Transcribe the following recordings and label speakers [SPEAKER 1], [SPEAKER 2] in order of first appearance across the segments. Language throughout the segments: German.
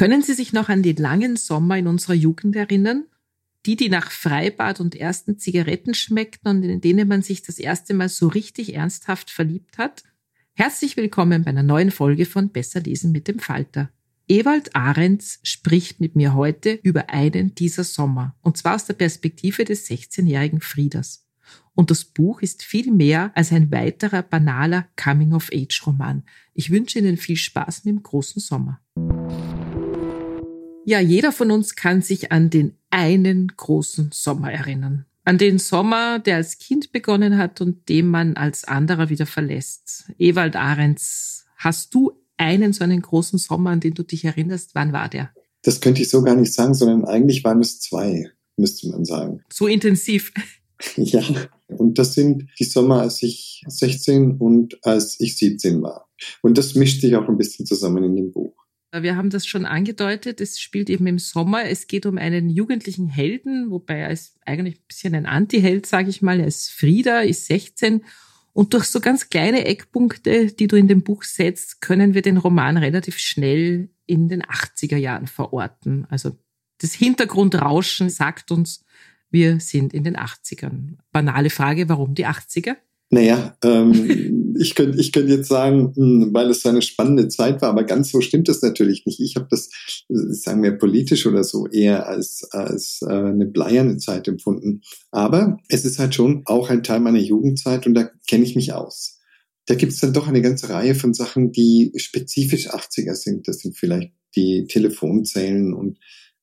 [SPEAKER 1] Können Sie sich noch an die langen Sommer in unserer Jugend erinnern? Die, die nach Freibad und ersten Zigaretten schmeckten und in denen man sich das erste Mal so richtig ernsthaft verliebt hat? Herzlich willkommen bei einer neuen Folge von Besser lesen mit dem Falter. Ewald Ahrens spricht mit mir heute über einen dieser Sommer, und zwar aus der Perspektive des 16-jährigen Frieders. Und das Buch ist viel mehr als ein weiterer banaler Coming-of-Age-Roman. Ich wünsche Ihnen viel Spaß mit dem großen Sommer. Ja, jeder von uns kann sich an den einen großen Sommer erinnern. An den Sommer, der als Kind begonnen hat und den man als anderer wieder verlässt. Ewald Ahrens, hast du einen so einen großen Sommer, an den du dich erinnerst? Wann war der?
[SPEAKER 2] Das könnte ich so gar nicht sagen, sondern eigentlich waren es zwei, müsste man sagen.
[SPEAKER 1] So intensiv.
[SPEAKER 2] Ja, und das sind die Sommer, als ich 16 und als ich 17 war. Und das mischt sich auch ein bisschen zusammen in dem Buch.
[SPEAKER 1] Wir haben das schon angedeutet. Es spielt eben im Sommer. Es geht um einen jugendlichen Helden, wobei er ist eigentlich ein bisschen ein Anti-Held, sage ich mal. Er ist Frieda, ist 16. Und durch so ganz kleine Eckpunkte, die du in dem Buch setzt, können wir den Roman relativ schnell in den 80er Jahren verorten. Also das Hintergrundrauschen sagt uns, wir sind in den 80ern. Banale Frage, warum die 80er?
[SPEAKER 2] Naja, ähm, ich könnte ich könnte jetzt sagen, hm, weil es so eine spannende Zeit war, aber ganz so stimmt es natürlich nicht. Ich habe das, sagen wir, politisch oder so eher als, als äh, eine bleierne Zeit empfunden. Aber es ist halt schon auch ein Teil meiner Jugendzeit und da kenne ich mich aus. Da gibt es dann doch eine ganze Reihe von Sachen, die spezifisch 80er sind. Das sind vielleicht die Telefonzellen und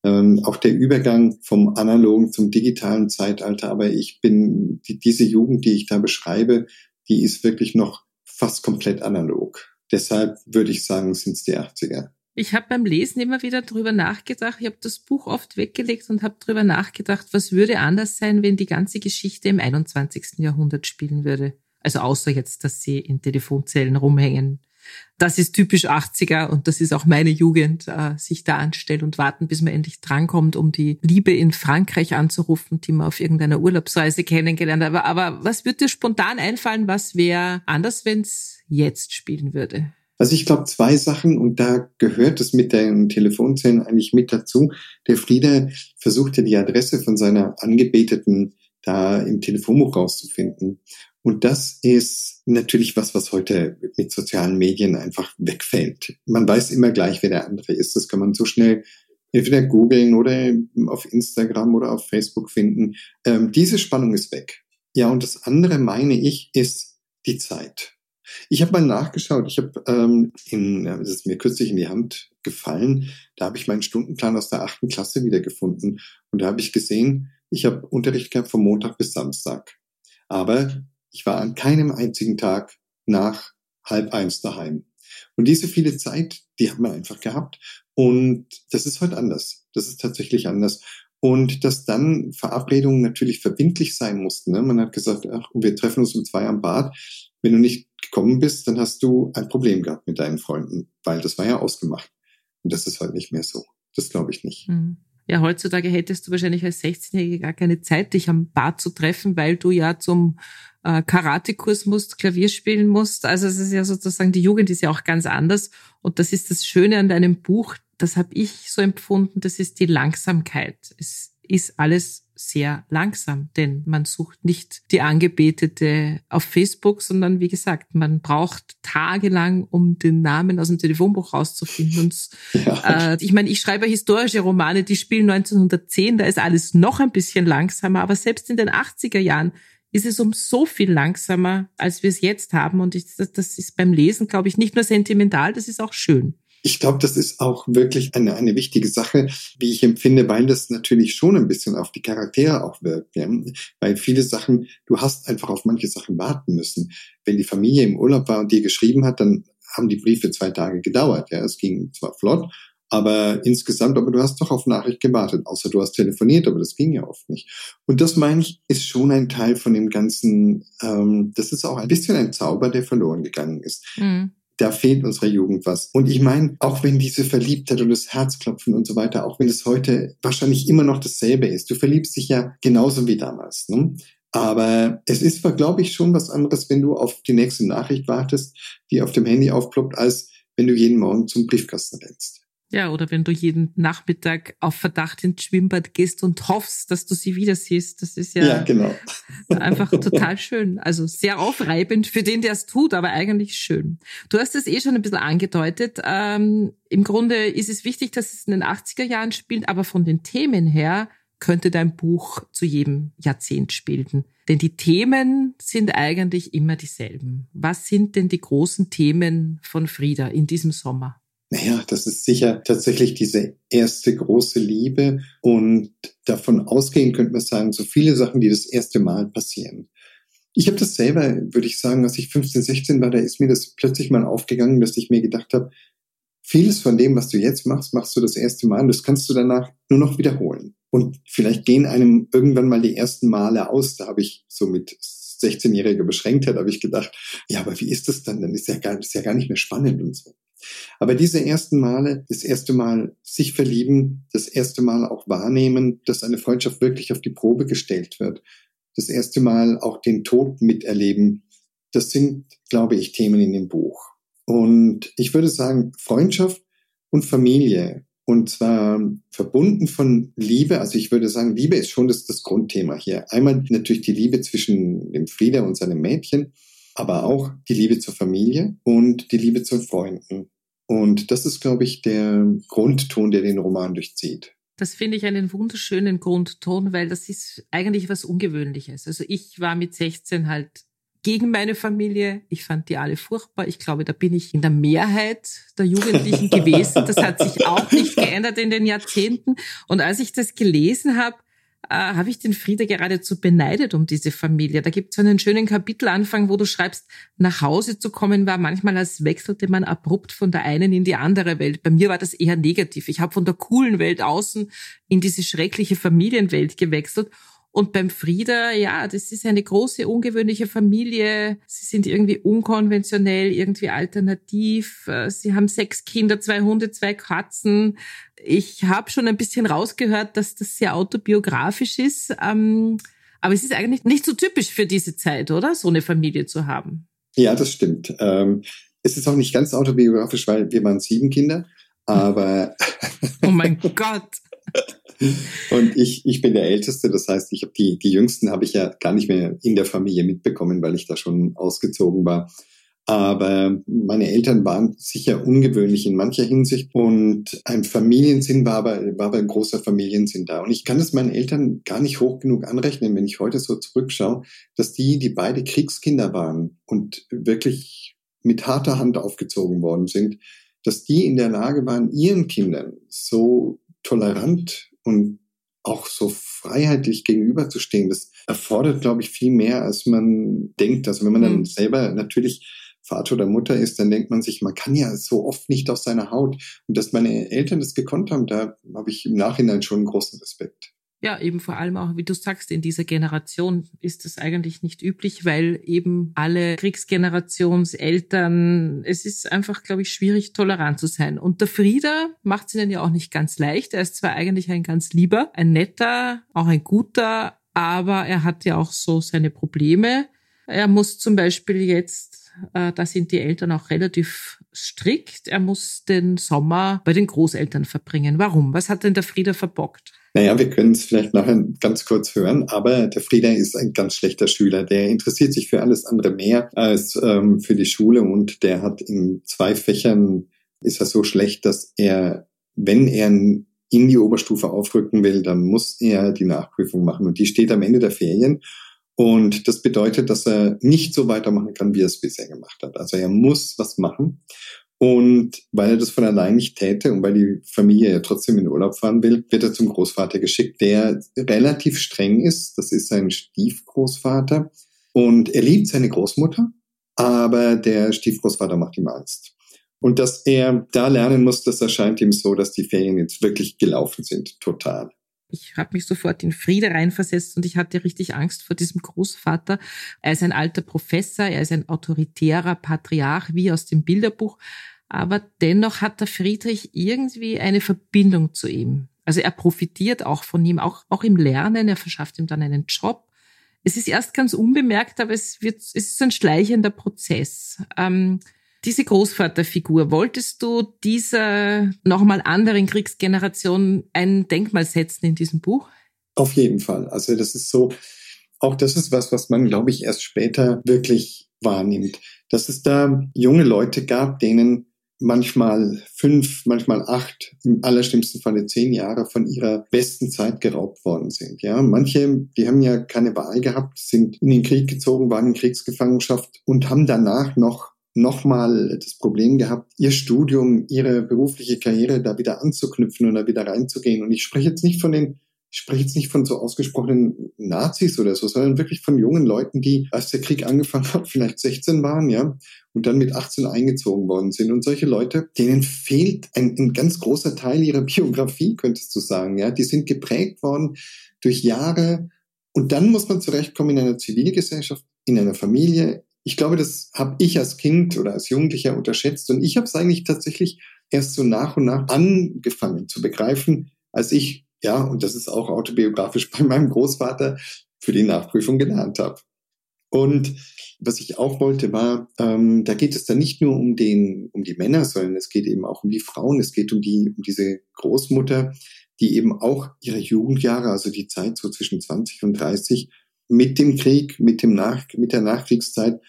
[SPEAKER 2] ähm, auch der Übergang vom analogen zum digitalen Zeitalter. Aber ich bin, die, diese Jugend, die ich da beschreibe, die ist wirklich noch fast komplett analog. Deshalb würde ich sagen, sind es die 80er.
[SPEAKER 1] Ich habe beim Lesen immer wieder drüber nachgedacht. Ich habe das Buch oft weggelegt und habe drüber nachgedacht, was würde anders sein, wenn die ganze Geschichte im 21. Jahrhundert spielen würde. Also außer jetzt, dass sie in Telefonzellen rumhängen das ist typisch 80er und das ist auch meine Jugend, äh, sich da anstellen und warten, bis man endlich drankommt, um die Liebe in Frankreich anzurufen, die man auf irgendeiner Urlaubsreise kennengelernt hat. Aber, aber was würde dir spontan einfallen, was wäre anders, wenn es jetzt spielen würde?
[SPEAKER 2] Also ich glaube zwei Sachen und da gehört es mit den Telefonzellen eigentlich mit dazu. Der Frieder versuchte die Adresse von seiner Angebeteten da im Telefonbuch rauszufinden. Und das ist natürlich was, was heute mit sozialen Medien einfach wegfällt. Man weiß immer gleich, wer der andere ist. Das kann man so schnell entweder googeln oder auf Instagram oder auf Facebook finden. Ähm, diese Spannung ist weg. Ja, und das andere, meine ich, ist die Zeit. Ich habe mal nachgeschaut. Ich habe ähm, in, das ist mir kürzlich in die Hand gefallen. Da habe ich meinen Stundenplan aus der achten Klasse wiedergefunden und da habe ich gesehen, ich habe Unterricht gehabt von Montag bis Samstag. Aber ich war an keinem einzigen Tag nach halb eins daheim. Und diese viele Zeit, die haben wir einfach gehabt. Und das ist heute anders. Das ist tatsächlich anders. und dass dann Verabredungen natürlich verbindlich sein mussten. Ne? Man hat gesagt, ach, wir treffen uns um zwei am Bad. Wenn du nicht gekommen bist, dann hast du ein Problem gehabt mit deinen Freunden, weil das war ja ausgemacht. Und das ist halt nicht mehr so. Das glaube ich nicht.
[SPEAKER 1] Mhm. Ja, heutzutage hättest du wahrscheinlich als 16-Jährige gar keine Zeit, dich am Bad zu treffen, weil du ja zum äh, Karatekurs musst, Klavier spielen musst. Also es ist ja sozusagen, die Jugend ist ja auch ganz anders. Und das ist das Schöne an deinem Buch, das habe ich so empfunden, das ist die Langsamkeit. Es ist alles sehr langsam, denn man sucht nicht die Angebetete auf Facebook, sondern wie gesagt, man braucht tagelang, um den Namen aus dem Telefonbuch rauszufinden. Und, ja. äh, ich meine, ich schreibe historische Romane, die spielen 1910, da ist alles noch ein bisschen langsamer, aber selbst in den 80er Jahren ist es um so viel langsamer, als wir es jetzt haben. Und ich, das ist beim Lesen, glaube ich, nicht nur sentimental, das ist auch schön.
[SPEAKER 2] Ich glaube, das ist auch wirklich eine, eine wichtige Sache, wie ich empfinde, weil das natürlich schon ein bisschen auf die Charaktere auch wirkt. Ja? Weil viele Sachen, du hast einfach auf manche Sachen warten müssen. Wenn die Familie im Urlaub war und dir geschrieben hat, dann haben die Briefe zwei Tage gedauert. Ja, es ging zwar flott, aber insgesamt, aber du hast doch auf Nachricht gewartet, außer du hast telefoniert, aber das ging ja oft nicht. Und das meine ich, ist schon ein Teil von dem ganzen, ähm, das ist auch ein bisschen ein Zauber, der verloren gegangen ist. Mhm da fehlt unserer Jugend was. Und ich meine, auch wenn diese Verliebtheit und das Herzklopfen und so weiter, auch wenn es heute wahrscheinlich immer noch dasselbe ist, du verliebst dich ja genauso wie damals. Ne? Aber es ist, glaube ich, schon was anderes, wenn du auf die nächste Nachricht wartest, die auf dem Handy aufploppt, als wenn du jeden Morgen zum Briefkasten rennst.
[SPEAKER 1] Ja, oder wenn du jeden Nachmittag auf Verdacht ins Schwimmbad gehst und hoffst, dass du sie wieder siehst. Das ist ja,
[SPEAKER 2] ja genau.
[SPEAKER 1] einfach total schön. Also sehr aufreibend für den, der es tut, aber eigentlich schön. Du hast es eh schon ein bisschen angedeutet. Ähm, Im Grunde ist es wichtig, dass es in den 80er Jahren spielt, aber von den Themen her könnte dein Buch zu jedem Jahrzehnt spielen. Denn die Themen sind eigentlich immer dieselben. Was sind denn die großen Themen von Frieda in diesem Sommer?
[SPEAKER 2] Naja, das ist sicher tatsächlich diese erste große Liebe und davon ausgehen könnte man sagen, so viele Sachen, die das erste Mal passieren. Ich habe das selber, würde ich sagen, als ich 15, 16 war, da ist mir das plötzlich mal aufgegangen, dass ich mir gedacht habe, vieles von dem, was du jetzt machst, machst du das erste Mal und das kannst du danach nur noch wiederholen. Und vielleicht gehen einem irgendwann mal die ersten Male aus. Da habe ich so mit 16-jähriger Beschränktheit, habe ich gedacht, ja, aber wie ist das dann? Dann ist ja gar, ist ja gar nicht mehr spannend und so. Aber diese ersten Male, das erste Mal sich verlieben, das erste Mal auch wahrnehmen, dass eine Freundschaft wirklich auf die Probe gestellt wird, das erste Mal auch den Tod miterleben, das sind, glaube ich, Themen in dem Buch. Und ich würde sagen, Freundschaft und Familie. Und zwar verbunden von Liebe. Also ich würde sagen, Liebe ist schon das, das Grundthema hier. Einmal natürlich die Liebe zwischen dem Frieder und seinem Mädchen aber auch die Liebe zur Familie und die Liebe zu Freunden. Und das ist, glaube ich, der Grundton, der den Roman durchzieht.
[SPEAKER 1] Das finde ich einen wunderschönen Grundton, weil das ist eigentlich was Ungewöhnliches. Also ich war mit 16 halt gegen meine Familie. Ich fand die alle furchtbar. Ich glaube, da bin ich in der Mehrheit der Jugendlichen gewesen. Das hat sich auch nicht geändert in den Jahrzehnten. Und als ich das gelesen habe, äh, habe ich den Frieda geradezu beneidet um diese Familie. Da gibt es einen schönen Kapitelanfang, wo du schreibst, nach Hause zu kommen war manchmal, als wechselte man abrupt von der einen in die andere Welt. Bei mir war das eher negativ. Ich habe von der coolen Welt außen in diese schreckliche Familienwelt gewechselt. Und beim Frieda, ja, das ist eine große, ungewöhnliche Familie. Sie sind irgendwie unkonventionell, irgendwie alternativ. Äh, sie haben sechs Kinder, zwei Hunde, zwei Katzen. Ich habe schon ein bisschen rausgehört, dass das sehr autobiografisch ist. Ähm, aber es ist eigentlich nicht so typisch für diese Zeit, oder? So eine Familie zu haben.
[SPEAKER 2] Ja, das stimmt. Ähm, es ist auch nicht ganz autobiografisch, weil wir waren sieben Kinder. Aber.
[SPEAKER 1] oh mein Gott.
[SPEAKER 2] Und ich, ich bin der Älteste, das heißt, ich habe die, die Jüngsten habe ich ja gar nicht mehr in der Familie mitbekommen, weil ich da schon ausgezogen war. Aber meine Eltern waren sicher ungewöhnlich in mancher Hinsicht und ein Familiensinn war aber, war aber ein großer Familiensinn da. Und ich kann es meinen Eltern gar nicht hoch genug anrechnen, wenn ich heute so zurückschaue, dass die, die beide Kriegskinder waren und wirklich mit harter Hand aufgezogen worden sind, dass die in der Lage waren, ihren Kindern so tolerant und auch so freiheitlich gegenüberzustehen, das erfordert, glaube ich, viel mehr, als man denkt. Also wenn man dann mhm. selber natürlich Vater oder Mutter ist, dann denkt man sich, man kann ja so oft nicht aus seiner Haut. Und dass meine Eltern das gekonnt haben, da habe ich im Nachhinein schon großen Respekt.
[SPEAKER 1] Ja, eben vor allem auch, wie du sagst, in dieser Generation ist das eigentlich nicht üblich, weil eben alle Kriegsgenerationseltern, es ist einfach, glaube ich, schwierig, tolerant zu sein. Und der Frieder macht es ihnen ja auch nicht ganz leicht. Er ist zwar eigentlich ein ganz lieber, ein netter, auch ein guter, aber er hat ja auch so seine Probleme. Er muss zum Beispiel jetzt, äh, da sind die Eltern auch relativ strikt, er muss den Sommer bei den Großeltern verbringen. Warum? Was hat denn der Frieder verbockt?
[SPEAKER 2] Naja, wir können es vielleicht nachher ganz kurz hören, aber der Frieda ist ein ganz schlechter Schüler. Der interessiert sich für alles andere mehr als ähm, für die Schule und der hat in zwei Fächern, ist er so schlecht, dass er, wenn er in die Oberstufe aufrücken will, dann muss er die Nachprüfung machen und die steht am Ende der Ferien. Und das bedeutet, dass er nicht so weitermachen kann, wie er es bisher gemacht hat. Also er muss was machen. Und weil er das von allein nicht täte und weil die Familie ja trotzdem in Urlaub fahren will, wird er zum Großvater geschickt, der relativ streng ist. Das ist sein Stiefgroßvater. Und er liebt seine Großmutter, aber der Stiefgroßvater macht ihm Angst. Und dass er da lernen muss, das erscheint ihm so, dass die Ferien jetzt wirklich gelaufen sind, total.
[SPEAKER 1] Ich habe mich sofort in Friede reinversetzt und ich hatte richtig Angst vor diesem Großvater. Er ist ein alter Professor, er ist ein autoritärer Patriarch wie aus dem Bilderbuch, aber dennoch hat der Friedrich irgendwie eine Verbindung zu ihm. Also er profitiert auch von ihm, auch, auch im Lernen, er verschafft ihm dann einen Job. Es ist erst ganz unbemerkt, aber es wird, es ist ein schleichender Prozess. Ähm, diese Großvaterfigur, wolltest du dieser nochmal anderen Kriegsgeneration ein Denkmal setzen in diesem Buch?
[SPEAKER 2] Auf jeden Fall. Also das ist so, auch das ist was, was man, glaube ich, erst später wirklich wahrnimmt. Dass es da junge Leute gab, denen manchmal fünf, manchmal acht, im allerschlimmsten Falle zehn Jahre von ihrer besten Zeit geraubt worden sind. Ja, manche, die haben ja keine Wahl gehabt, sind in den Krieg gezogen, waren in Kriegsgefangenschaft und haben danach noch nochmal das Problem gehabt, ihr Studium, ihre berufliche Karriere da wieder anzuknüpfen und da wieder reinzugehen. Und ich spreche jetzt nicht von den ich spreche jetzt nicht von so ausgesprochenen Nazis oder so, sondern wirklich von jungen Leuten, die, als der Krieg angefangen hat, vielleicht 16 waren, ja, und dann mit 18 eingezogen worden sind. Und solche Leute, denen fehlt ein, ein ganz großer Teil ihrer Biografie, könntest du sagen, ja. Die sind geprägt worden durch Jahre. Und dann muss man zurechtkommen in einer Zivilgesellschaft, in einer Familie, ich glaube, das habe ich als Kind oder als Jugendlicher unterschätzt und ich habe es eigentlich tatsächlich erst so nach und nach angefangen zu begreifen, als ich, ja, und das ist auch autobiografisch bei meinem Großvater, für die Nachprüfung gelernt habe. Und was ich auch wollte, war, ähm, da geht es dann nicht nur um den, um die Männer, sondern es geht eben auch um die Frauen. Es geht um die, um diese Großmutter, die eben auch ihre Jugendjahre, also die Zeit so zwischen 20 und 30, mit dem Krieg, mit dem Nach, mit der Nachkriegszeit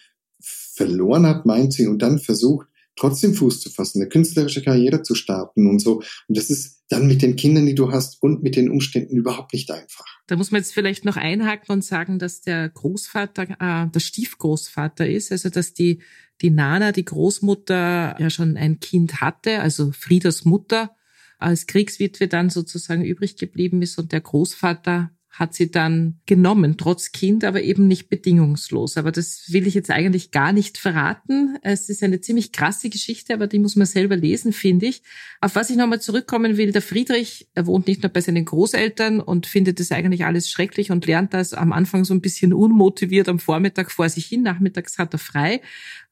[SPEAKER 2] verloren hat, meint sie, und dann versucht, trotzdem Fuß zu fassen, eine künstlerische Karriere zu starten und so. Und das ist dann mit den Kindern, die du hast und mit den Umständen überhaupt nicht einfach.
[SPEAKER 1] Da muss man jetzt vielleicht noch einhaken und sagen, dass der Großvater, äh, der Stiefgroßvater ist, also dass die, die Nana, die Großmutter, ja schon ein Kind hatte, also Friedas Mutter, als Kriegswitwe dann sozusagen übrig geblieben ist und der Großvater hat sie dann genommen, trotz Kind, aber eben nicht bedingungslos. Aber das will ich jetzt eigentlich gar nicht verraten. Es ist eine ziemlich krasse Geschichte, aber die muss man selber lesen, finde ich. Auf was ich nochmal zurückkommen will, der Friedrich, er wohnt nicht nur bei seinen Großeltern und findet das eigentlich alles schrecklich und lernt das am Anfang so ein bisschen unmotiviert am Vormittag vor sich hin. Nachmittags hat er frei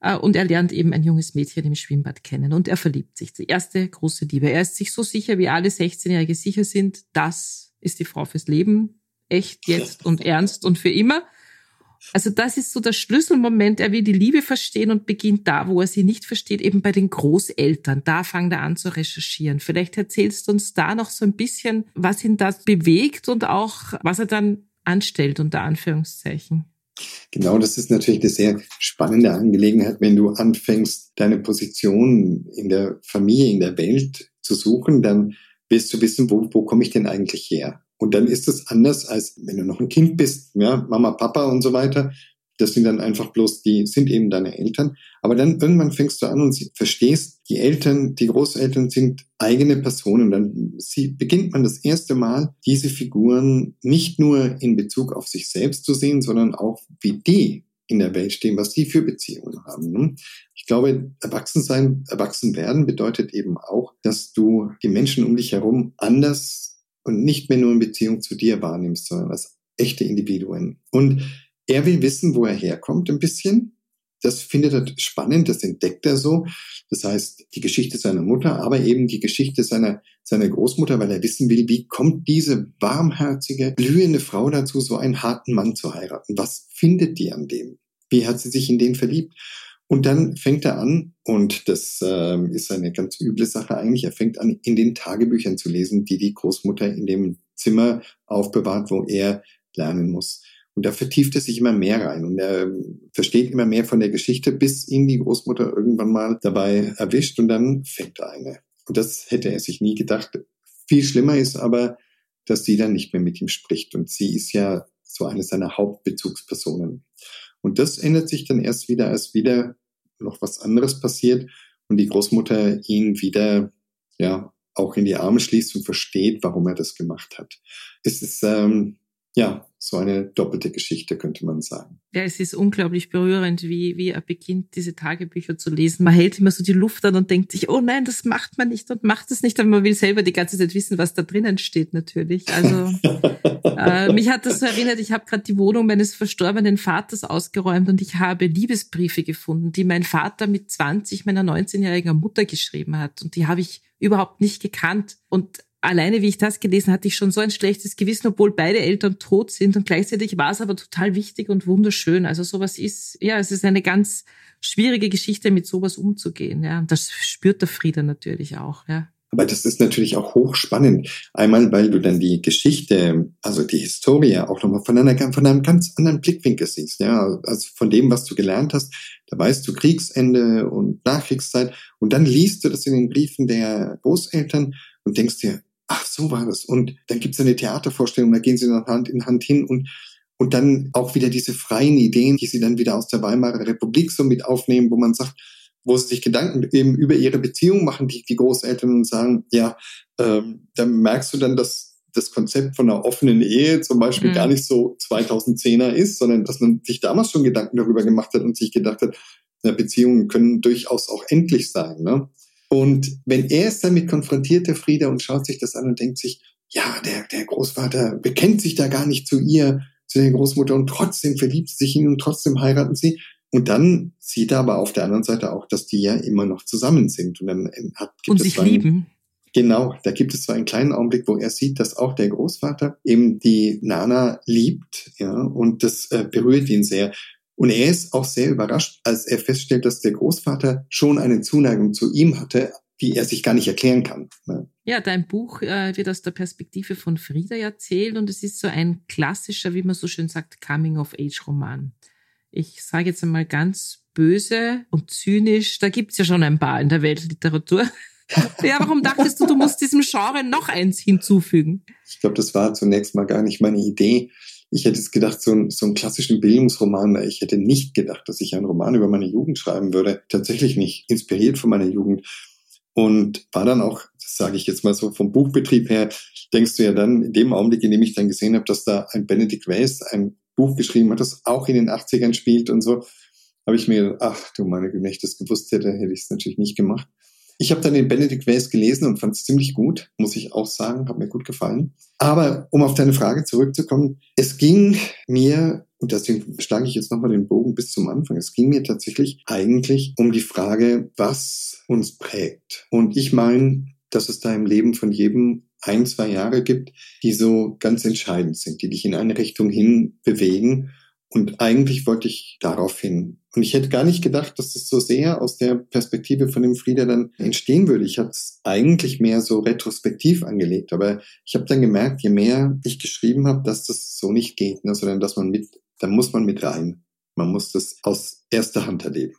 [SPEAKER 1] äh, und er lernt eben ein junges Mädchen im Schwimmbad kennen und er verliebt sich. Die erste große Liebe. Er ist sich so sicher, wie alle 16-Jährige sicher sind, das ist die Frau fürs Leben echt jetzt und ernst und für immer. Also das ist so der Schlüsselmoment. Er will die Liebe verstehen und beginnt da, wo er sie nicht versteht, eben bei den Großeltern. Da fängt er an zu recherchieren. Vielleicht erzählst du uns da noch so ein bisschen, was ihn das bewegt und auch, was er dann anstellt, unter Anführungszeichen.
[SPEAKER 2] Genau, das ist natürlich eine sehr spannende Angelegenheit, wenn du anfängst, deine Position in der Familie, in der Welt zu suchen, dann willst du wissen, wo, wo komme ich denn eigentlich her? Und dann ist es anders, als wenn du noch ein Kind bist, ja, Mama, Papa und so weiter. Das sind dann einfach bloß, die sind eben deine Eltern. Aber dann irgendwann fängst du an und verstehst, die Eltern, die Großeltern sind eigene Personen. Dann sie, beginnt man das erste Mal, diese Figuren nicht nur in Bezug auf sich selbst zu sehen, sondern auch, wie die in der Welt stehen, was die für Beziehungen haben. Ne? Ich glaube, erwachsen sein, erwachsen werden bedeutet eben auch, dass du die Menschen um dich herum anders und nicht mehr nur in Beziehung zu dir wahrnimmst, sondern als echte Individuen. Und er will wissen, wo er herkommt, ein bisschen. Das findet er spannend, das entdeckt er so. Das heißt, die Geschichte seiner Mutter, aber eben die Geschichte seiner, seiner Großmutter, weil er wissen will, wie kommt diese warmherzige, blühende Frau dazu, so einen harten Mann zu heiraten? Was findet die an dem? Wie hat sie sich in den verliebt? Und dann fängt er an, und das äh, ist eine ganz üble Sache eigentlich, er fängt an, in den Tagebüchern zu lesen, die die Großmutter in dem Zimmer aufbewahrt, wo er lernen muss. Und da vertieft er sich immer mehr rein und er versteht immer mehr von der Geschichte, bis ihn die Großmutter irgendwann mal dabei erwischt und dann fängt er eine. Und das hätte er sich nie gedacht. Viel schlimmer ist aber, dass sie dann nicht mehr mit ihm spricht. Und sie ist ja so eine seiner Hauptbezugspersonen. Und das ändert sich dann erst wieder, als wieder noch was anderes passiert und die Großmutter ihn wieder, ja, auch in die Arme schließt und versteht, warum er das gemacht hat. Es ist, ähm, ja, so eine doppelte Geschichte, könnte man sagen.
[SPEAKER 1] Ja, es ist unglaublich berührend, wie, wie er beginnt, diese Tagebücher zu lesen. Man hält immer so die Luft an und denkt sich, oh nein, das macht man nicht und macht es nicht, aber man will selber die ganze Zeit wissen, was da drinnen steht, natürlich. Also äh, mich hat das so erinnert, ich habe gerade die Wohnung meines verstorbenen Vaters ausgeräumt und ich habe Liebesbriefe gefunden, die mein Vater mit 20 meiner 19-jährigen Mutter geschrieben hat. Und die habe ich überhaupt nicht gekannt. Und alleine wie ich das gelesen hatte, ich schon so ein schlechtes Gewissen, obwohl beide Eltern tot sind und gleichzeitig war es aber total wichtig und wunderschön. Also sowas ist, ja, es ist eine ganz schwierige Geschichte, mit sowas umzugehen. Ja, und das spürt der Frieder natürlich auch. Ja.
[SPEAKER 2] Aber das ist natürlich auch hochspannend. Einmal, weil du dann die Geschichte, also die Historie auch nochmal von, einer, von einem ganz anderen Blickwinkel siehst. Ja, also von dem, was du gelernt hast. Da weißt du Kriegsende und Nachkriegszeit. Und dann liest du das in den Briefen der Großeltern und denkst dir, ach, so war das. Und dann gibt es eine Theatervorstellung, da gehen sie dann Hand in Hand hin und und dann auch wieder diese freien Ideen, die sie dann wieder aus der Weimarer Republik so mit aufnehmen, wo man sagt, wo sie sich Gedanken eben über ihre Beziehung machen, die, die Großeltern und sagen, ja, ähm, dann merkst du dann, dass das Konzept von einer offenen Ehe zum Beispiel mhm. gar nicht so 2010er ist, sondern dass man sich damals schon Gedanken darüber gemacht hat und sich gedacht hat, na, Beziehungen können durchaus auch endlich sein. Ne? Und wenn er ist damit konfrontiert, der Frieder, und schaut sich das an und denkt sich, ja, der, der Großvater bekennt sich da gar nicht zu ihr, zu der Großmutter, und trotzdem verliebt sie sich in ihn und trotzdem heiraten sie. Und dann sieht er aber auf der anderen Seite auch, dass die ja immer noch zusammen sind. Und dann hat,
[SPEAKER 1] gibt und es sich lieben.
[SPEAKER 2] Genau, da gibt es so einen kleinen Augenblick, wo er sieht, dass auch der Großvater eben die Nana liebt, ja, und das äh, berührt ihn sehr. Und er ist auch sehr überrascht, als er feststellt, dass der Großvater schon eine Zuneigung zu ihm hatte, die er sich gar nicht erklären kann. Ne?
[SPEAKER 1] Ja, dein Buch äh, wird aus der Perspektive von Frieda erzählt und es ist so ein klassischer, wie man so schön sagt, Coming-of-Age-Roman. Ich sage jetzt einmal ganz böse und zynisch, da gibt's ja schon ein paar in der Weltliteratur. ja, warum dachtest du, du musst diesem Genre noch eins hinzufügen?
[SPEAKER 2] Ich glaube, das war zunächst mal gar nicht meine Idee. Ich hätte es gedacht, so, ein, so einen klassischen Bildungsroman. Ich hätte nicht gedacht, dass ich einen Roman über meine Jugend schreiben würde. Tatsächlich nicht. Inspiriert von meiner Jugend. Und war dann auch, das sage ich jetzt mal so vom Buchbetrieb her, denkst du ja dann, in dem Augenblick, in dem ich dann gesehen habe, dass da ein Benedict Weiss ein Buch geschrieben hat, das auch in den 80ern spielt und so, habe ich mir, ach du meine Güte, wenn ich das gewusst hätte, hätte ich es natürlich nicht gemacht. Ich habe dann den Benedict Weiss gelesen und fand es ziemlich gut, muss ich auch sagen, hat mir gut gefallen. Aber um auf deine Frage zurückzukommen, es ging mir, und deswegen schlage ich jetzt nochmal den Bogen bis zum Anfang, es ging mir tatsächlich eigentlich um die Frage, was uns prägt. Und ich meine, dass es da im Leben von jedem ein, zwei Jahre gibt, die so ganz entscheidend sind, die dich in eine Richtung hin bewegen und eigentlich wollte ich darauf hin. Und ich hätte gar nicht gedacht, dass das so sehr aus der Perspektive von dem Frieder dann entstehen würde. Ich habe es eigentlich mehr so retrospektiv angelegt. Aber ich habe dann gemerkt, je mehr ich geschrieben habe, dass das so nicht geht, ne, sondern dass man mit, da muss man mit rein. Man muss das aus erster Hand erleben.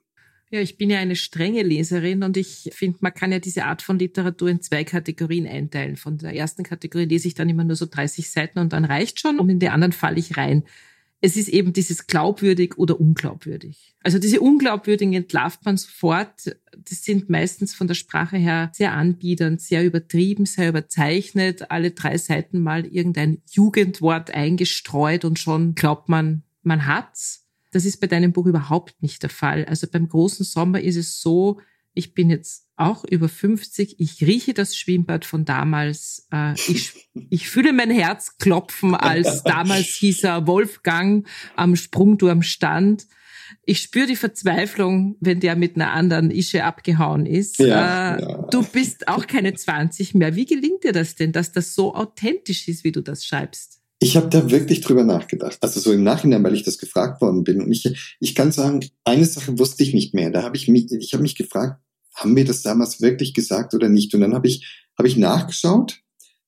[SPEAKER 1] Ja, ich bin ja eine strenge Leserin und ich finde, man kann ja diese Art von Literatur in zwei Kategorien einteilen. Von der ersten Kategorie lese ich dann immer nur so 30 Seiten und dann reicht schon und in die anderen falle ich rein es ist eben dieses glaubwürdig oder unglaubwürdig. Also diese Unglaubwürdigen entlarvt man sofort. Das sind meistens von der Sprache her sehr anbiedernd, sehr übertrieben, sehr überzeichnet. Alle drei Seiten mal irgendein Jugendwort eingestreut und schon glaubt man, man hat's. Das ist bei deinem Buch überhaupt nicht der Fall. Also beim großen Sommer ist es so, Ich bin jetzt auch über 50. Ich rieche das Schwimmbad von damals. Äh, ich, ich fühle mein Herz klopfen, als damals hieß er Wolfgang am Sprungturm stand. Ich spüre die Verzweiflung, wenn der mit einer anderen Ische abgehauen ist. Ja, äh, ja. Du bist auch keine 20 mehr. Wie gelingt dir das denn, dass das so authentisch ist, wie du das schreibst?
[SPEAKER 2] Ich habe da wirklich drüber nachgedacht. Also so im Nachhinein, weil ich das gefragt worden bin. Und ich, ich kann sagen, eine Sache wusste ich nicht mehr. Da habe ich mich, ich habe mich gefragt, haben wir das damals wirklich gesagt oder nicht? Und dann habe ich, habe ich nachgeschaut.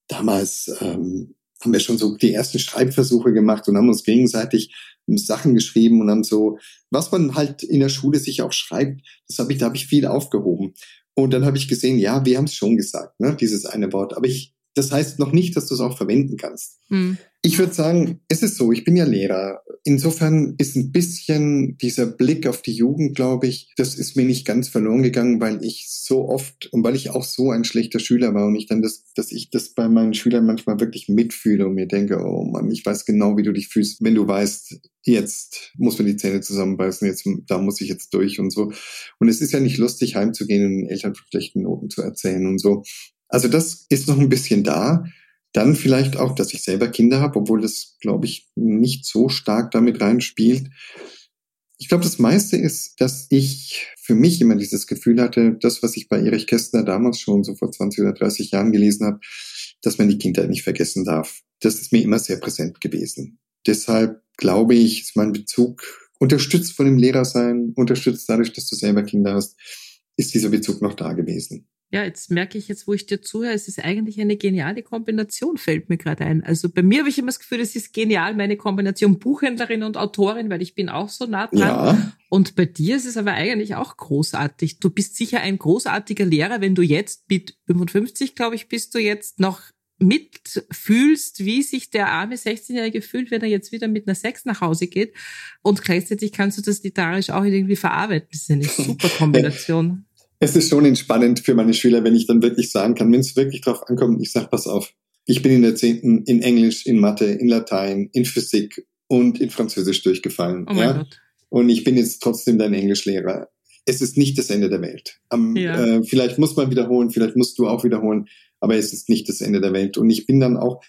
[SPEAKER 2] Damals ähm, haben wir schon so die ersten Schreibversuche gemacht und haben uns gegenseitig Sachen geschrieben und haben so, was man halt in der Schule sich auch schreibt, das habe ich, da habe ich viel aufgehoben. Und dann habe ich gesehen, ja, wir haben es schon gesagt, ne, dieses eine Wort. Aber ich, das heißt noch nicht, dass du es auch verwenden kannst. Hm. Ich würde sagen, es ist so, ich bin ja Lehrer. Insofern ist ein bisschen dieser Blick auf die Jugend, glaube ich, das ist mir nicht ganz verloren gegangen, weil ich so oft und weil ich auch so ein schlechter Schüler war und ich dann das, dass ich das bei meinen Schülern manchmal wirklich mitfühle und mir denke, oh Mann, ich weiß genau, wie du dich fühlst, wenn du weißt, jetzt muss man die Zähne zusammenbeißen, jetzt, da muss ich jetzt durch und so. Und es ist ja nicht lustig, heimzugehen und Eltern von schlechten Noten zu erzählen und so. Also das ist noch ein bisschen da. Dann vielleicht auch, dass ich selber Kinder habe, obwohl das, glaube ich, nicht so stark damit reinspielt. Ich glaube, das meiste ist, dass ich für mich immer dieses Gefühl hatte, das, was ich bei Erich Kästner damals schon so vor 20 oder 30 Jahren gelesen habe, dass man die Kindheit nicht vergessen darf. Das ist mir immer sehr präsent gewesen. Deshalb glaube ich, ist mein Bezug unterstützt von dem Lehrersein, unterstützt dadurch, dass du selber Kinder hast, ist dieser Bezug noch da gewesen
[SPEAKER 1] ja, jetzt merke ich jetzt, wo ich dir zuhöre, es ist eigentlich eine geniale Kombination, fällt mir gerade ein. Also bei mir habe ich immer das Gefühl, es ist genial, meine Kombination Buchhändlerin und Autorin, weil ich bin auch so nah dran. Ja. Und bei dir ist es aber eigentlich auch großartig. Du bist sicher ein großartiger Lehrer, wenn du jetzt mit 55, glaube ich, bist du jetzt noch mitfühlst, wie sich der arme 16-Jährige fühlt, wenn er jetzt wieder mit einer Sex nach Hause geht. Und gleichzeitig kannst du das literarisch auch irgendwie verarbeiten. Das ist eine super Kombination
[SPEAKER 2] es ist schon entspannend für meine Schüler, wenn ich dann wirklich sagen kann, wenn es wirklich drauf ankommt, ich sage, pass auf, ich bin in der zehnten in Englisch, in Mathe, in Latein, in Physik und in Französisch durchgefallen. Oh ja? Gott. Und ich bin jetzt trotzdem dein Englischlehrer. Es ist nicht das Ende der Welt. Um, ja. äh, vielleicht muss man wiederholen, vielleicht musst du auch wiederholen, aber es ist nicht das Ende der Welt. Und ich bin dann auch,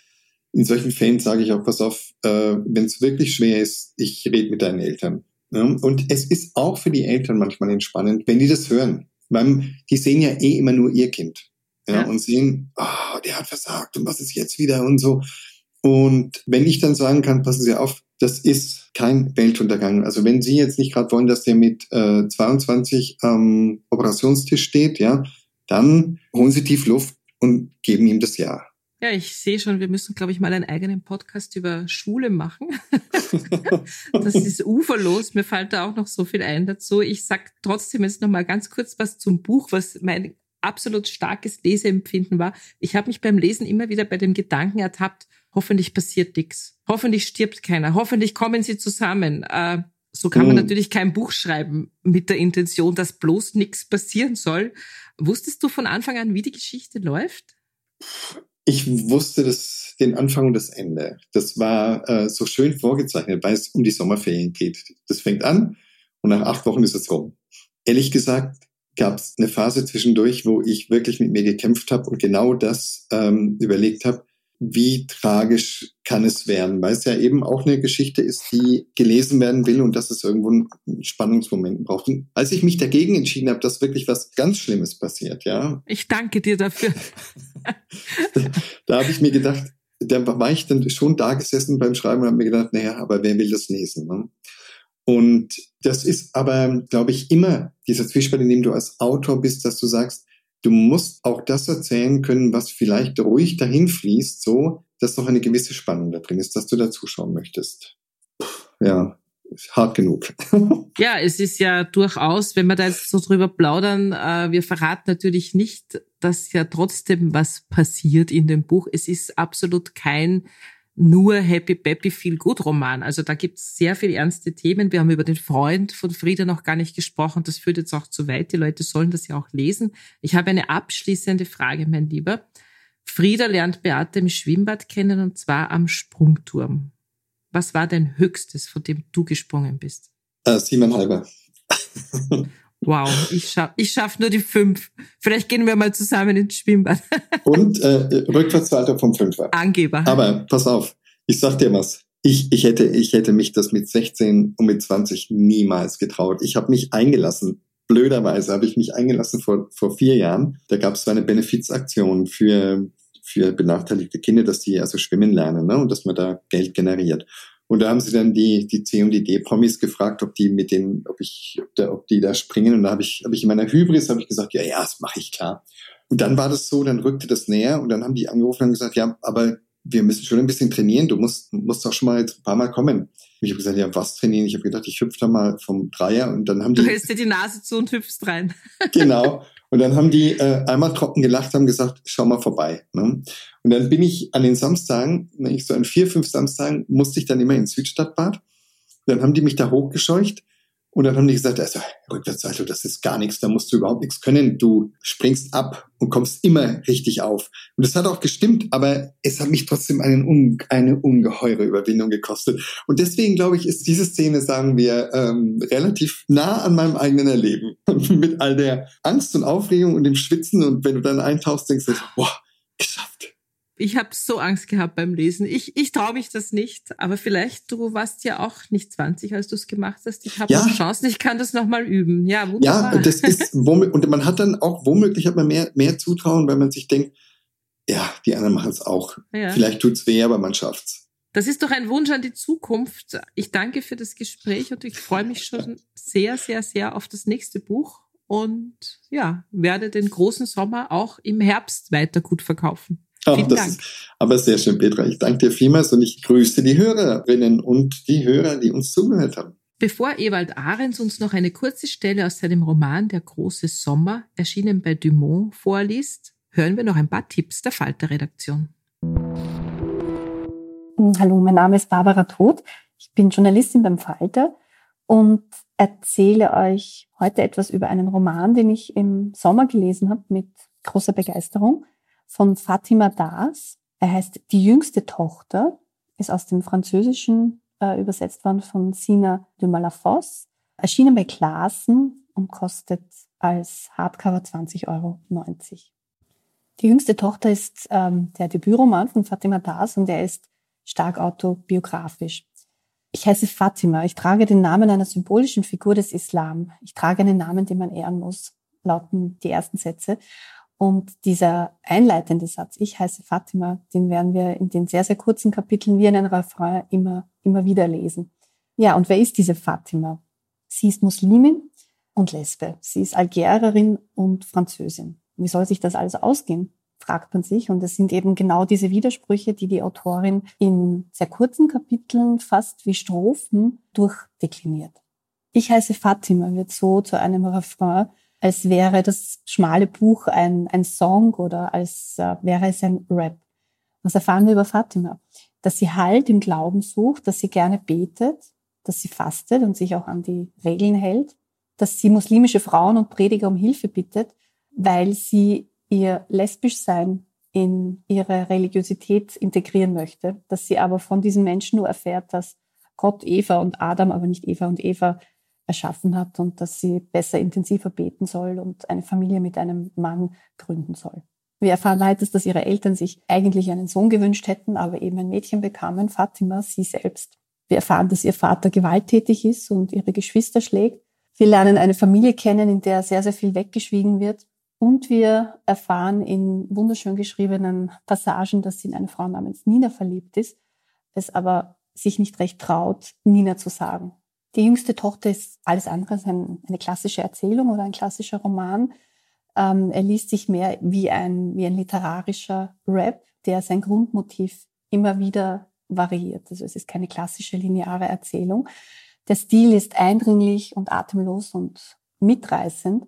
[SPEAKER 2] in solchen Fällen sage ich auch, pass auf, äh, wenn es wirklich schwer ist, ich rede mit deinen Eltern. Ja? Und es ist auch für die Eltern manchmal entspannend, wenn die das hören weil die sehen ja eh immer nur ihr Kind. Ja, ja. und sehen, oh, der hat versagt und was ist jetzt wieder und so. Und wenn ich dann sagen kann, passen Sie auf, das ist kein Weltuntergang. Also wenn Sie jetzt nicht gerade wollen, dass der mit äh, 22 am Operationstisch steht, ja, dann holen Sie tief Luft und geben ihm das Ja.
[SPEAKER 1] Ja, ich sehe schon, wir müssen, glaube ich, mal einen eigenen Podcast über Schule machen. das ist uferlos. Mir fällt da auch noch so viel ein dazu. Ich sag trotzdem jetzt noch mal ganz kurz was zum Buch, was mein absolut starkes Leseempfinden war. Ich habe mich beim Lesen immer wieder bei dem Gedanken ertappt, hoffentlich passiert nichts. Hoffentlich stirbt keiner. Hoffentlich kommen sie zusammen. Äh, so kann man mhm. natürlich kein Buch schreiben mit der Intention, dass bloß nichts passieren soll. Wusstest du von Anfang an, wie die Geschichte läuft?
[SPEAKER 2] Ich wusste das, den Anfang und das Ende. Das war äh, so schön vorgezeichnet, weil es um die Sommerferien geht. Das fängt an und nach acht Wochen ist es rum. Ehrlich gesagt gab es eine Phase zwischendurch, wo ich wirklich mit mir gekämpft habe und genau das ähm, überlegt habe, wie tragisch kann es werden, weil es ja eben auch eine Geschichte ist, die gelesen werden will und dass es irgendwo einen Spannungsmoment braucht. Und als ich mich dagegen entschieden habe, dass wirklich was ganz Schlimmes passiert, ja.
[SPEAKER 1] Ich danke dir dafür.
[SPEAKER 2] da, da habe ich mir gedacht, da war ich dann schon da gesessen beim Schreiben und habe mir gedacht, naja, aber wer will das lesen? Ne? Und das ist aber, glaube ich, immer dieser Zwiespalt, in dem du als Autor bist, dass du sagst, du musst auch das erzählen können, was vielleicht ruhig dahin fließt, so, dass noch eine gewisse Spannung da drin ist, dass du da zuschauen möchtest. Ja, hart genug.
[SPEAKER 1] ja, es ist ja durchaus, wenn wir da jetzt so drüber plaudern, äh, wir verraten natürlich nicht, dass ja trotzdem was passiert in dem Buch. Es ist absolut kein nur Happy Peppy Feel Good Roman. Also da gibt es sehr viele ernste Themen. Wir haben über den Freund von Frieda noch gar nicht gesprochen. Das führt jetzt auch zu weit. Die Leute sollen das ja auch lesen. Ich habe eine abschließende Frage, mein Lieber. Frieda lernt Beate im Schwimmbad kennen und zwar am Sprungturm. Was war dein Höchstes, von dem du gesprungen bist?
[SPEAKER 2] Äh, siebeneinhalber.
[SPEAKER 1] Wow, ich schaff, ich schaff nur die fünf. Vielleicht gehen wir mal zusammen ins Schwimmbad.
[SPEAKER 2] Und äh, Rückwärtssalto vom Fünfer.
[SPEAKER 1] Angeber.
[SPEAKER 2] Aber pass auf, ich sag dir was. Ich, ich, hätte, ich hätte mich das mit 16 und mit 20 niemals getraut. Ich habe mich eingelassen. Blöderweise habe ich mich eingelassen vor, vor vier Jahren. Da gab es so eine Benefizaktion für, für benachteiligte Kinder, dass die also schwimmen lernen ne? und dass man da Geld generiert. Und da haben sie dann die, die C und die D-Promis gefragt, ob die mit den, ob ich, ob, da, ob die da springen. Und da habe ich, habe ich in meiner Hybris habe ich gesagt, ja, ja, das mache ich klar. Und dann war das so, dann rückte das näher und dann haben die angerufen und gesagt, ja, aber wir müssen schon ein bisschen trainieren. Du musst, musst doch schon mal jetzt ein paar Mal kommen. Ich habe gesagt, ja, was trainieren? Ich habe gedacht, ich hüpfe da mal vom Dreier und dann haben die.
[SPEAKER 1] Du hältst dir die Nase zu und hüpfst rein.
[SPEAKER 2] genau. Und dann haben die äh, einmal trocken gelacht, haben gesagt, schau mal vorbei. Ne? Und dann bin ich an den Samstagen, ich so an vier, fünf Samstagen, musste ich dann immer ins Südstadtbad. Dann haben die mich da hochgescheucht und dann haben die gesagt, also Rückwärtssalto, das ist gar nichts, da musst du überhaupt nichts können. Du springst ab und kommst immer richtig auf. Und das hat auch gestimmt, aber es hat mich trotzdem einen, eine ungeheure Überwindung gekostet. Und deswegen glaube ich, ist diese Szene, sagen wir, ähm, relativ nah an meinem eigenen Erleben. Mit all der Angst und Aufregung und dem Schwitzen und wenn du dann eintauchst, denkst du, boah, geschafft.
[SPEAKER 1] Ich habe so Angst gehabt beim Lesen. Ich, ich traue mich das nicht, aber vielleicht, du warst ja auch nicht 20, als du es gemacht hast. Ich habe ja. noch Chancen, ich kann das nochmal üben. Ja,
[SPEAKER 2] wunderbar. Ja, das ist, und man hat dann auch, womöglich hat man mehr, mehr Zutrauen, weil man sich denkt, ja, die anderen machen es auch. Ja. Vielleicht tut's weh, aber man schafft's.
[SPEAKER 1] Das ist doch ein Wunsch an die Zukunft. Ich danke für das Gespräch und ich freue mich schon sehr, sehr, sehr auf das nächste Buch und ja, werde den großen Sommer auch im Herbst weiter gut verkaufen.
[SPEAKER 2] Oh, Vielen Dank. Ist aber sehr schön, Petra. Ich danke dir vielmals und ich grüße die Hörerinnen und die Hörer, die uns zugehört haben.
[SPEAKER 1] Bevor Ewald Ahrens uns noch eine kurze Stelle aus seinem Roman Der große Sommer, erschienen bei Dumont, vorliest, hören wir noch ein paar Tipps der Falter-Redaktion.
[SPEAKER 3] Hallo, mein Name ist Barbara Todt. Ich bin Journalistin beim Falter und erzähle euch heute etwas über einen Roman, den ich im Sommer gelesen habe mit großer Begeisterung von Fatima Das. Er heißt Die jüngste Tochter, ist aus dem Französischen äh, übersetzt worden von Sina de Malafosse, erschienen bei Klassen und kostet als Hardcover 20,90 Euro. Die jüngste Tochter ist ähm, der Debütroman von Fatima Das und er ist stark autobiografisch. Ich heiße Fatima. Ich trage den Namen einer symbolischen Figur des Islam. Ich trage einen Namen, den man ehren muss, lauten die ersten Sätze. Und dieser einleitende Satz, ich heiße Fatima, den werden wir in den sehr, sehr kurzen Kapiteln wie in einem Refrain immer, immer wieder lesen. Ja, und wer ist diese Fatima? Sie ist Muslimin und Lesbe. Sie ist Algerierin und Französin. Wie soll sich das alles ausgehen? fragt man sich. Und es sind eben genau diese Widersprüche, die die Autorin in sehr kurzen Kapiteln fast wie Strophen durchdekliniert. Ich heiße Fatima wird so zu einem Refrain, als wäre das schmale Buch ein, ein Song oder als äh, wäre es ein Rap. Was erfahren wir über Fatima? Dass sie Halt im Glauben sucht, dass sie gerne betet, dass sie fastet und sich auch an die Regeln hält, dass sie muslimische Frauen und Prediger um Hilfe bittet, weil sie ihr lesbisch sein in ihre Religiosität integrieren möchte, dass sie aber von diesen Menschen nur erfährt, dass Gott Eva und Adam, aber nicht Eva und Eva erschaffen hat und dass sie besser intensiver beten soll und eine Familie mit einem Mann gründen soll. Wir erfahren weiter, dass ihre Eltern sich eigentlich einen Sohn gewünscht hätten, aber eben ein Mädchen bekamen, Fatima, sie selbst. Wir erfahren, dass ihr Vater gewalttätig ist und ihre Geschwister schlägt. Wir lernen eine Familie kennen, in der sehr, sehr viel weggeschwiegen wird. Und wir erfahren in wunderschön geschriebenen Passagen, dass sie in eine Frau namens Nina verliebt ist, es aber sich nicht recht traut, Nina zu sagen. Die jüngste Tochter ist alles andere als ein, eine klassische Erzählung oder ein klassischer Roman. Ähm, er liest sich mehr wie ein, wie ein literarischer Rap, der sein Grundmotiv immer wieder variiert. Also es ist keine klassische lineare Erzählung. Der Stil ist eindringlich und atemlos und mitreißend.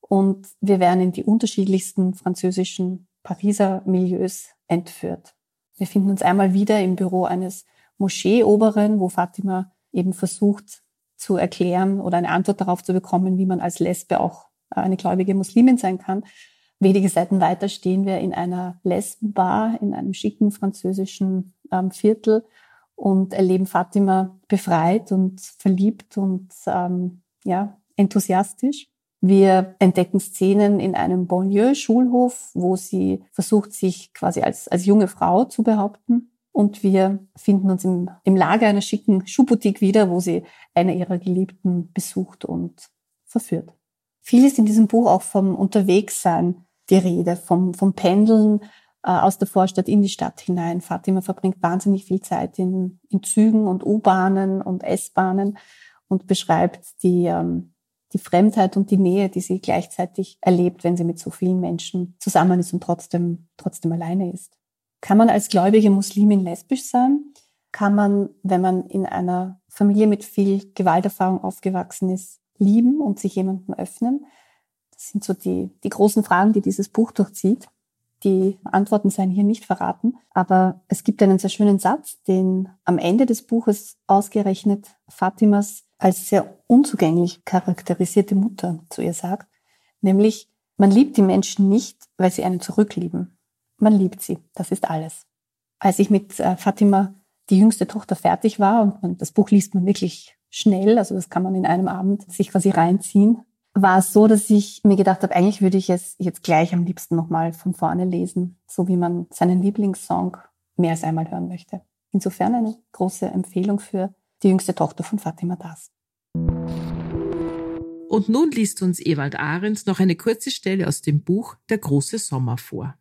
[SPEAKER 3] Und wir werden in die unterschiedlichsten französischen Pariser Milieus entführt. Wir finden uns einmal wieder im Büro eines Moscheeoberen, wo Fatima eben versucht, zu erklären oder eine Antwort darauf zu bekommen, wie man als Lesbe auch eine gläubige Muslimin sein kann. Wenige Seiten weiter stehen wir in einer Lesbenbar in einem schicken französischen ähm, Viertel und erleben Fatima befreit und verliebt und ähm, ja enthusiastisch. Wir entdecken Szenen in einem Banlieue-Schulhof, wo sie versucht, sich quasi als, als junge Frau zu behaupten. Und wir finden uns im, im Lager einer schicken Schuhboutique wieder, wo sie eine ihrer Geliebten besucht und verführt. Viel ist in diesem Buch auch vom Unterwegssein die Rede, vom, vom Pendeln äh, aus der Vorstadt in die Stadt hinein. Fatima verbringt wahnsinnig viel Zeit in, in Zügen und U-Bahnen und S-Bahnen und beschreibt die, ähm, die Fremdheit und die Nähe, die sie gleichzeitig erlebt, wenn sie mit so vielen Menschen zusammen ist und trotzdem, trotzdem alleine ist. Kann man als gläubige Muslimin lesbisch sein? Kann man, wenn man in einer Familie mit viel Gewalterfahrung aufgewachsen ist, lieben und sich jemandem öffnen? Das sind so die, die großen Fragen, die dieses Buch durchzieht. Die Antworten seien hier nicht verraten, aber es gibt einen sehr schönen Satz, den am Ende des Buches ausgerechnet Fatimas als sehr unzugänglich charakterisierte Mutter zu ihr sagt, nämlich, man liebt die Menschen nicht, weil sie einen zurücklieben. Man liebt sie, das ist alles. Als ich mit äh, Fatima, die jüngste Tochter, fertig war, und das Buch liest man wirklich schnell, also das kann man in einem Abend sich quasi reinziehen, war es so, dass ich mir gedacht habe, eigentlich würde ich es jetzt gleich am liebsten nochmal von vorne lesen, so wie man seinen Lieblingssong mehr als einmal hören möchte. Insofern eine große Empfehlung für die jüngste Tochter von Fatima Das.
[SPEAKER 1] Und nun liest uns Ewald Ahrens noch eine kurze Stelle aus dem Buch Der große Sommer vor.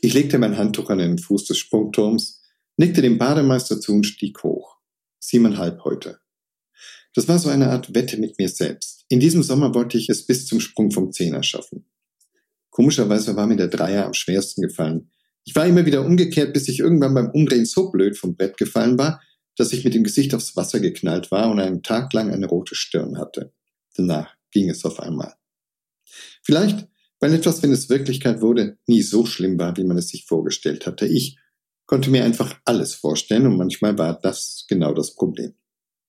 [SPEAKER 2] Ich legte mein Handtuch an den Fuß des Sprungturms, nickte dem Bademeister zu und stieg hoch. Siebeneinhalb heute. Das war so eine Art Wette mit mir selbst. In diesem Sommer wollte ich es bis zum Sprung vom Zehner schaffen. Komischerweise war mir der Dreier am schwersten gefallen. Ich war immer wieder umgekehrt, bis ich irgendwann beim Umdrehen so blöd vom Brett gefallen war, dass ich mit dem Gesicht aufs Wasser geknallt war und einen Tag lang eine rote Stirn hatte. Danach ging es auf einmal. Vielleicht, weil etwas, wenn es Wirklichkeit wurde, nie so schlimm war, wie man es sich vorgestellt hatte. Ich konnte mir einfach alles vorstellen und manchmal war das genau das Problem.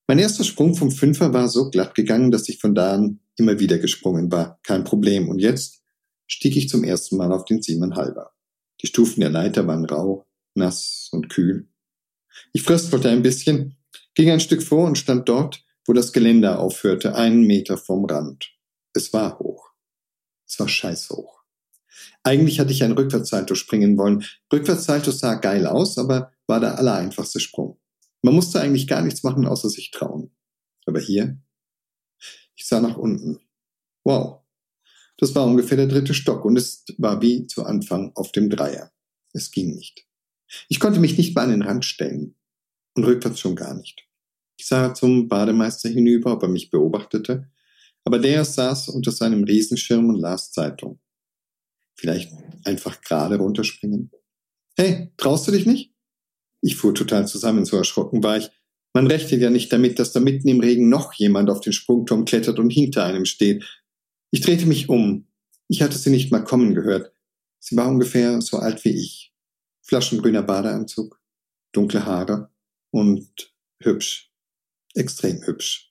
[SPEAKER 2] Mein erster Sprung vom Fünfer war so glatt gegangen, dass ich von da an immer wieder gesprungen war. Kein Problem. Und jetzt stieg ich zum ersten Mal auf den Siebenhalber. Die Stufen der Leiter waren rau, nass und kühl. Ich fröstelte ein bisschen, ging ein Stück vor und stand dort, wo das Geländer aufhörte, einen Meter vom Rand. Es war hoch. Es war scheiß hoch. Eigentlich hatte ich ein Rückwärtssalto springen wollen. Rückwärtssalto sah geil aus, aber war der allereinfachste Sprung. Man musste eigentlich gar nichts machen, außer sich trauen. Aber hier? Ich sah nach unten. Wow. Das war ungefähr der dritte Stock und es war wie zu Anfang auf dem Dreier. Es ging nicht. Ich konnte mich nicht mal an den Rand stellen. Und rückwärts schon gar nicht. Ich sah zum Bademeister hinüber, ob er mich beobachtete, aber der saß unter seinem Riesenschirm und las Zeitung. Vielleicht einfach gerade runterspringen? Hey, traust du dich nicht? Ich fuhr total zusammen, so erschrocken war ich. Man rechnet ja nicht damit, dass da mitten im Regen noch jemand auf den Sprungturm klettert und hinter einem steht. Ich drehte mich um. Ich hatte sie nicht mal kommen gehört. Sie war ungefähr so alt wie ich. Flaschengrüner Badeanzug, dunkle Haare und hübsch. Extrem hübsch.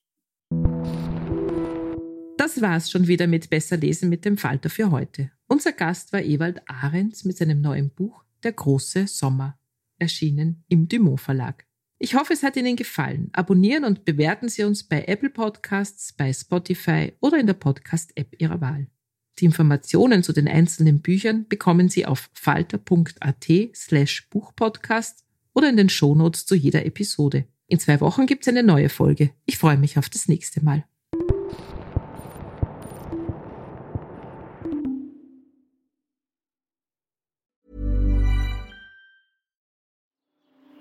[SPEAKER 1] Das war's schon wieder mit Besser lesen mit dem Falter für heute. Unser Gast war Ewald Ahrens mit seinem neuen Buch Der große Sommer erschienen im Dumont Verlag. Ich hoffe, es hat Ihnen gefallen. Abonnieren und bewerten Sie uns bei Apple Podcasts, bei Spotify oder in der Podcast-App Ihrer Wahl. Die Informationen zu den einzelnen Büchern bekommen Sie auf falter.at slash Buchpodcast oder in den Shownotes zu jeder Episode. In zwei Wochen gibt es eine neue Folge. Ich freue mich auf das nächste Mal.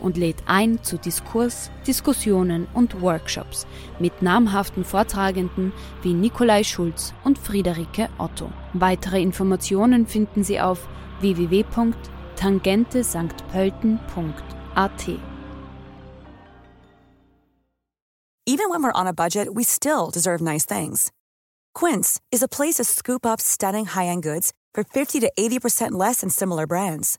[SPEAKER 4] und lädt ein zu Diskurs, Diskussionen und Workshops mit namhaften Vortragenden wie Nikolai Schulz und Friederike Otto. Weitere Informationen finden Sie auf www.tangentesanktpölten.at.
[SPEAKER 5] Even when we're on a budget, we still deserve nice things. Quince is a place to scoop up stunning high-end goods for 50 to 80% less than similar brands.